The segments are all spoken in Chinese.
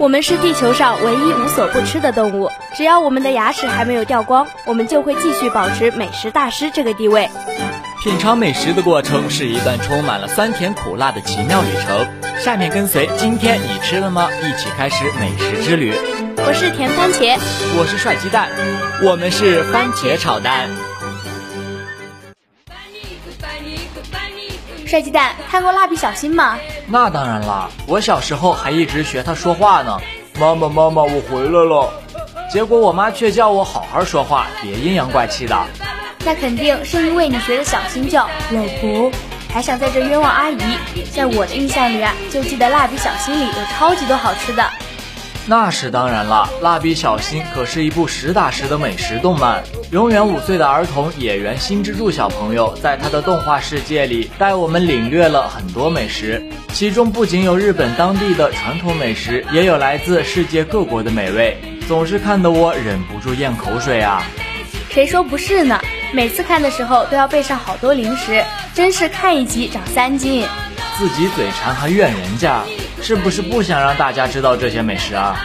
我们是地球上唯一无所不吃的动物，只要我们的牙齿还没有掉光，我们就会继续保持美食大师这个地位。品尝美食的过程是一段充满了酸甜苦辣的奇妙旅程。下面跟随今天你吃了吗？一起开始美食之旅。我是甜番茄，我是帅鸡蛋，我们是番茄炒蛋。帅鸡蛋看过蜡笔小新吗？那当然啦，我小时候还一直学他说话呢。妈妈，妈妈，我回来了。结果我妈却叫我好好说话，别阴阳怪气的。那肯定是因为你学的小新叫老婆，还想在这冤枉阿姨。在我的印象里啊，就记得蜡笔小新里有超级多好吃的。那是当然了，蜡笔小新可是一部实打实的美食动漫。永远五岁的儿童野原新之助小朋友，在他的动画世界里，带我们领略了很多美食。其中不仅有日本当地的传统美食，也有来自世界各国的美味，总是看得我忍不住咽口水啊！谁说不是呢？每次看的时候都要备上好多零食，真是看一集长三斤。自己嘴馋还怨人家，是不是不想让大家知道这些美食啊？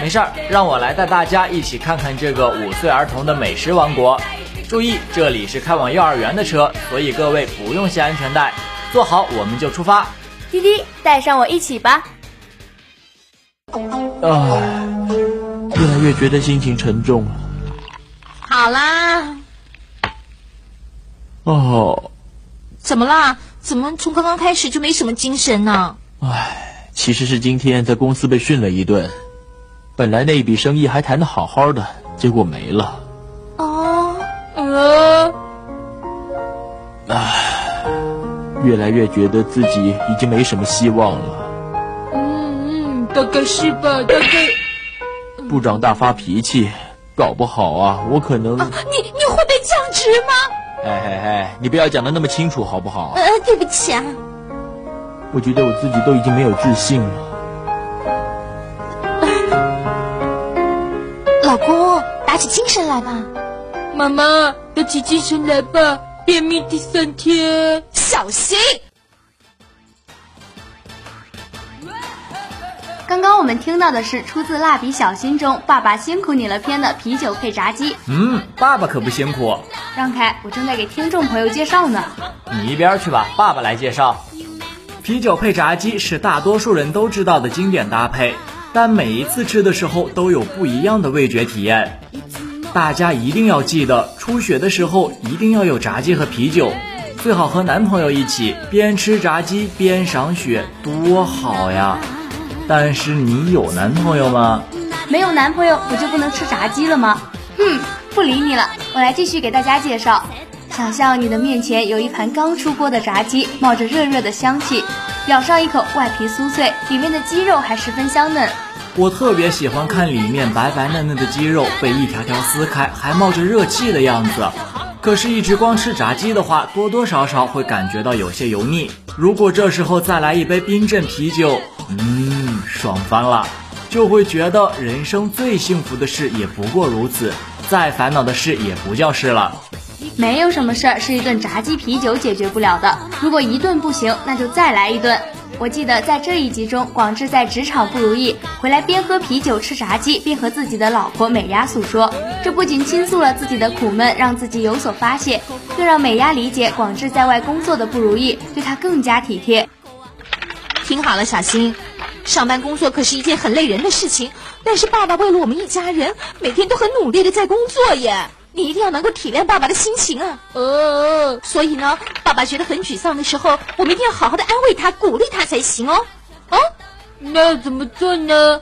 没事儿，让我来带大家一起看看这个五岁儿童的美食王国。注意，这里是开往幼儿园的车，所以各位不用系安全带，坐好我们就出发。滴滴，带上我一起吧。唉，越来越觉得心情沉重了。好啦。哦，怎么啦？怎么从刚刚开始就没什么精神呢？唉，其实是今天在公司被训了一顿，本来那一笔生意还谈得好好的，结果没了。哦，呃，唉，越来越觉得自己已经没什么希望了。嗯嗯，大概是吧，大概。部长大发脾气，搞不好啊，我可能……啊，你你会被降职吗？哎哎哎，你不要讲的那么清楚好不好？呃，对不起啊。我觉得我自己都已经没有自信了。老公，打起精神来吧。妈妈，打起精神来吧，便秘第三天，小心。刚刚我们听到的是出自《蜡笔小新》中“爸爸辛苦你了”篇的啤酒配炸鸡。嗯，爸爸可不辛苦。让开，我正在给听众朋友介绍呢。你一边去吧，爸爸来介绍。啤酒配炸鸡是大多数人都知道的经典搭配，但每一次吃的时候都有不一样的味觉体验。大家一定要记得，初雪的时候一定要有炸鸡和啤酒，最好和男朋友一起边吃炸鸡边赏雪，多好呀！但是你有男朋友吗？没有男朋友，我就不能吃炸鸡了吗？哼，不理你了，我来继续给大家介绍。想象你的面前有一盘刚出锅的炸鸡，冒着热热的香气，咬上一口，外皮酥脆，里面的鸡肉还十分香嫩。我特别喜欢看里面白白嫩嫩的鸡肉被一条条撕开，还冒着热气的样子。可是，一直光吃炸鸡的话，多多少少会感觉到有些油腻。如果这时候再来一杯冰镇啤酒，嗯，爽翻了，就会觉得人生最幸福的事也不过如此，再烦恼的事也不叫事了。没有什么事儿是一顿炸鸡啤酒解决不了的。如果一顿不行，那就再来一顿。我记得在这一集中，广志在职场不如意，回来边喝啤酒吃炸鸡，边和自己的老婆美丫诉说。这不仅倾诉了自己的苦闷，让自己有所发泄，更让美丫理解广志在外工作的不如意，对他更加体贴。听好了，小新，上班工作可是一件很累人的事情，但是爸爸为了我们一家人，每天都很努力的在工作耶。你一定要能够体谅爸爸的心情啊！哦，所以呢，爸爸觉得很沮丧的时候，我们一定要好好的安慰他，鼓励他才行哦。哦，那怎么做呢？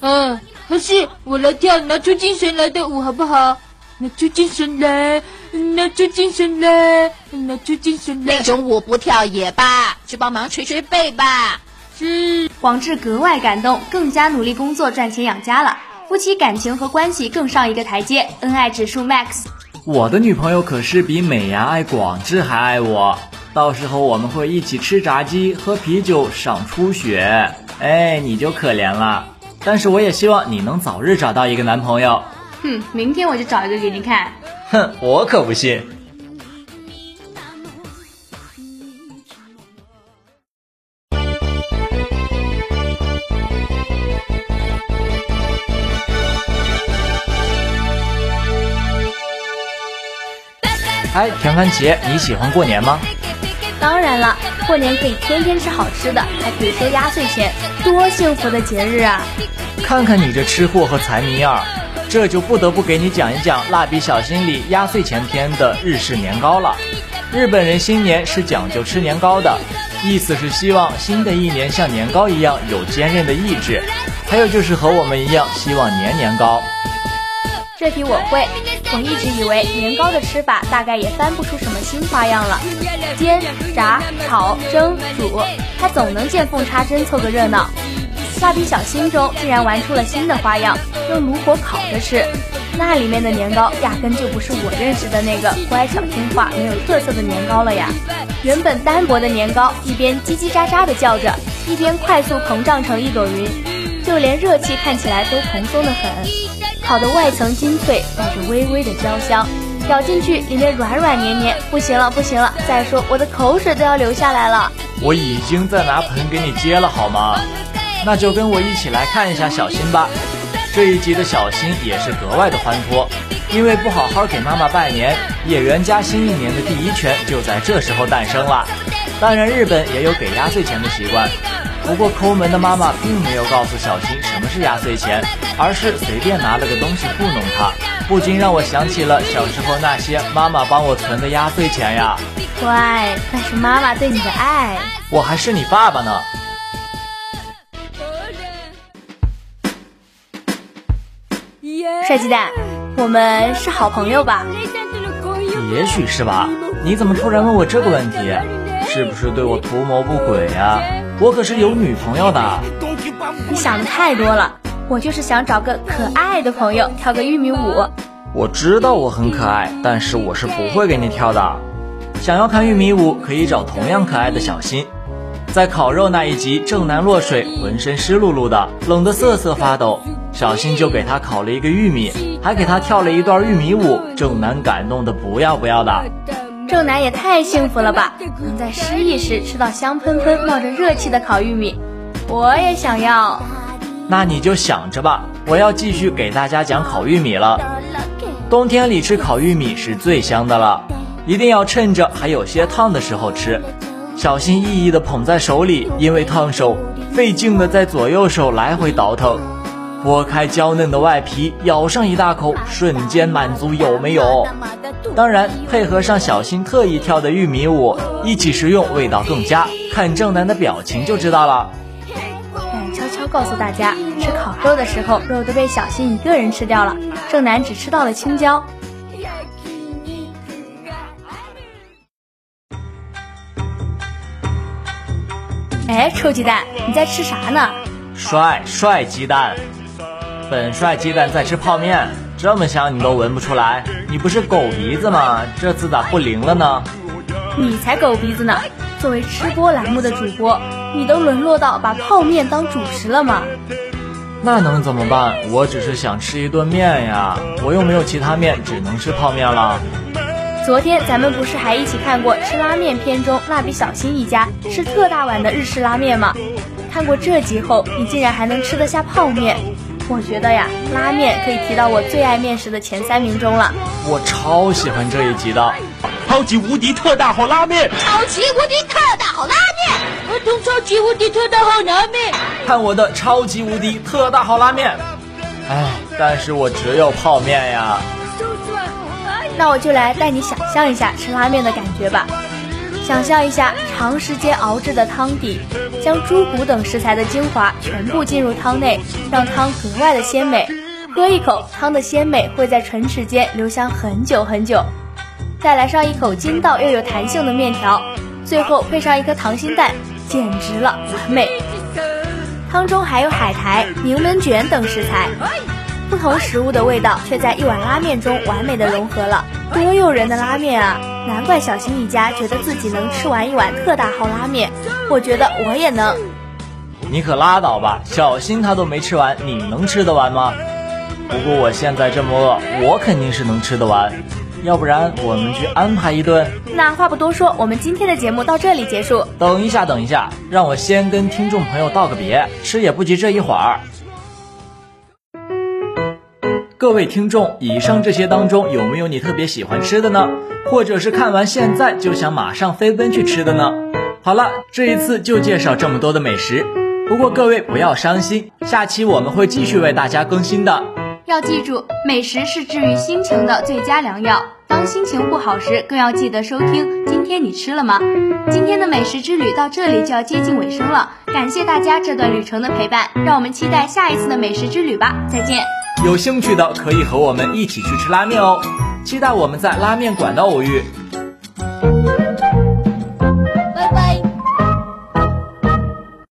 嗯，还是我来跳拿出精神来的舞好不好？拿出精神来，拿出精神来，拿出精神来。那种舞不跳也罢，去帮忙捶捶背吧。是，广志格外感动，更加努力工作赚钱养家了。夫妻感情和关系更上一个台阶，恩爱指数 max。我的女朋友可是比美伢爱广志还爱我，到时候我们会一起吃炸鸡、喝啤酒、赏初雪，哎，你就可怜了。但是我也希望你能早日找到一个男朋友。哼，明天我就找一个给你看。哼，我可不信。哎，甜番茄，你喜欢过年吗？当然了，过年可以天天吃好吃的，还可以收压岁钱，多幸福的节日啊！看看你这吃货和财迷样，这就不得不给你讲一讲《蜡笔小新》里压岁钱篇的日式年糕了。日本人新年是讲究吃年糕的，意思是希望新的一年像年糕一样有坚韧的意志，还有就是和我们一样希望年年高。这题我会，我一直以为年糕的吃法大概也翻不出什么新花样了，煎、炸、炒、蒸、煮，它总能见缝插针凑个热闹。蜡笔小新中竟然玩出了新的花样，用炉火烤着吃，那里面的年糕压根就不是我认识的那个乖巧听话、没有特色的年糕了呀！原本单薄的年糕，一边叽叽喳喳的叫着，一边快速膨胀成一朵云，就连热气看起来都蓬松的很。烤的外层金脆，带着微微的焦香，咬进去里面软软黏黏，不行了不行了！再说我的口水都要流下来了。我已经在拿盆给你接了，好吗？那就跟我一起来看一下小新吧。这一集的小新也是格外的欢脱，因为不好好给妈妈拜年，野原家新一年的第一拳就在这时候诞生了。当然，日本也有给压岁钱的习惯。不过抠门的妈妈并没有告诉小新什么是压岁钱，而是随便拿了个东西糊弄他，不禁让我想起了小时候那些妈妈帮我存的压岁钱呀。乖，那是妈妈对你的爱。我还是你爸爸呢。帅鸡蛋，我们是好朋友吧？也许是吧。你怎么突然问我这个问题？是不是对我图谋不轨呀？我可是有女朋友的。你想的太多了，我就是想找个可爱的朋友跳个玉米舞。我知道我很可爱，但是我是不会给你跳的。想要看玉米舞，可以找同样可爱的小新。在烤肉那一集，正南落水，浑身湿漉漉的，冷得瑟瑟发抖。小新就给他烤了一个玉米，还给他跳了一段玉米舞。正南感动的不要不要的。正南也太幸福了吧，能在失意时吃到香喷喷、冒着热气的烤玉米，我也想要。那你就想着吧，我要继续给大家讲烤玉米了。冬天里吃烤玉米是最香的了，一定要趁着还有些烫的时候吃。小心翼翼地捧在手里，因为烫手，费劲地在左右手来回倒腾。剥开娇嫩的外皮，咬上一大口，瞬间满足，有没有？当然，配合上小新特意跳的玉米舞，一起食用味道更佳。看正南的表情就知道了。哎，悄悄告诉大家，吃烤肉的时候，肉都被小新一个人吃掉了，正南只吃到了青椒。哎，臭鸡蛋，你在吃啥呢？帅帅鸡蛋。本帅鸡蛋在吃泡面，这么香你都闻不出来？你不是狗鼻子吗？这次咋不灵了呢？你才狗鼻子呢！作为吃播栏目的主播，你都沦落到把泡面当主食了吗？那能怎么办？我只是想吃一顿面呀，我又没有其他面，只能吃泡面了。昨天咱们不是还一起看过吃拉面片中蜡笔小新一家吃特大碗的日式拉面吗？看过这集后，你竟然还能吃得下泡面？我觉得呀，拉面可以提到我最爱面食的前三名中了。我超喜欢这一集的，超级无敌特大号拉面，超级无敌特大号拉面，儿童超级无敌特大号拉面，看我的超级无敌特大号拉面。哎，但是我只有泡面呀。那我就来带你想象一下吃拉面的感觉吧。想象一下，长时间熬制的汤底，将猪骨等食材的精华全部进入汤内，让汤格外的鲜美。喝一口，汤的鲜美会在唇齿间留香很久很久。再来上一口筋道又有弹性的面条，最后配上一颗溏心蛋，简直了，完美。汤中还有海苔、柠檬卷等食材，不同食物的味道却在一碗拉面中完美的融合了，多诱人的拉面啊！难怪小新一家觉得自己能吃完一碗特大号拉面，我觉得我也能。你可拉倒吧，小新他都没吃完，你能吃得完吗？不过我现在这么饿，我肯定是能吃得完。要不然我们去安排一顿。那话不多说，我们今天的节目到这里结束。等一下，等一下，让我先跟听众朋友道个别，吃也不急这一会儿。各位听众，以上这些当中有没有你特别喜欢吃的呢？或者是看完现在就想马上飞奔去吃的呢？好了，这一次就介绍这么多的美食。不过各位不要伤心，下期我们会继续为大家更新的。要记住，美食是治愈心情的最佳良药。当心情不好时，更要记得收听。今天你吃了吗？今天的美食之旅到这里就要接近尾声了，感谢大家这段旅程的陪伴，让我们期待下一次的美食之旅吧。再见。有兴趣的可以和我们一起去吃拉面哦，期待我们在拉面馆的偶遇。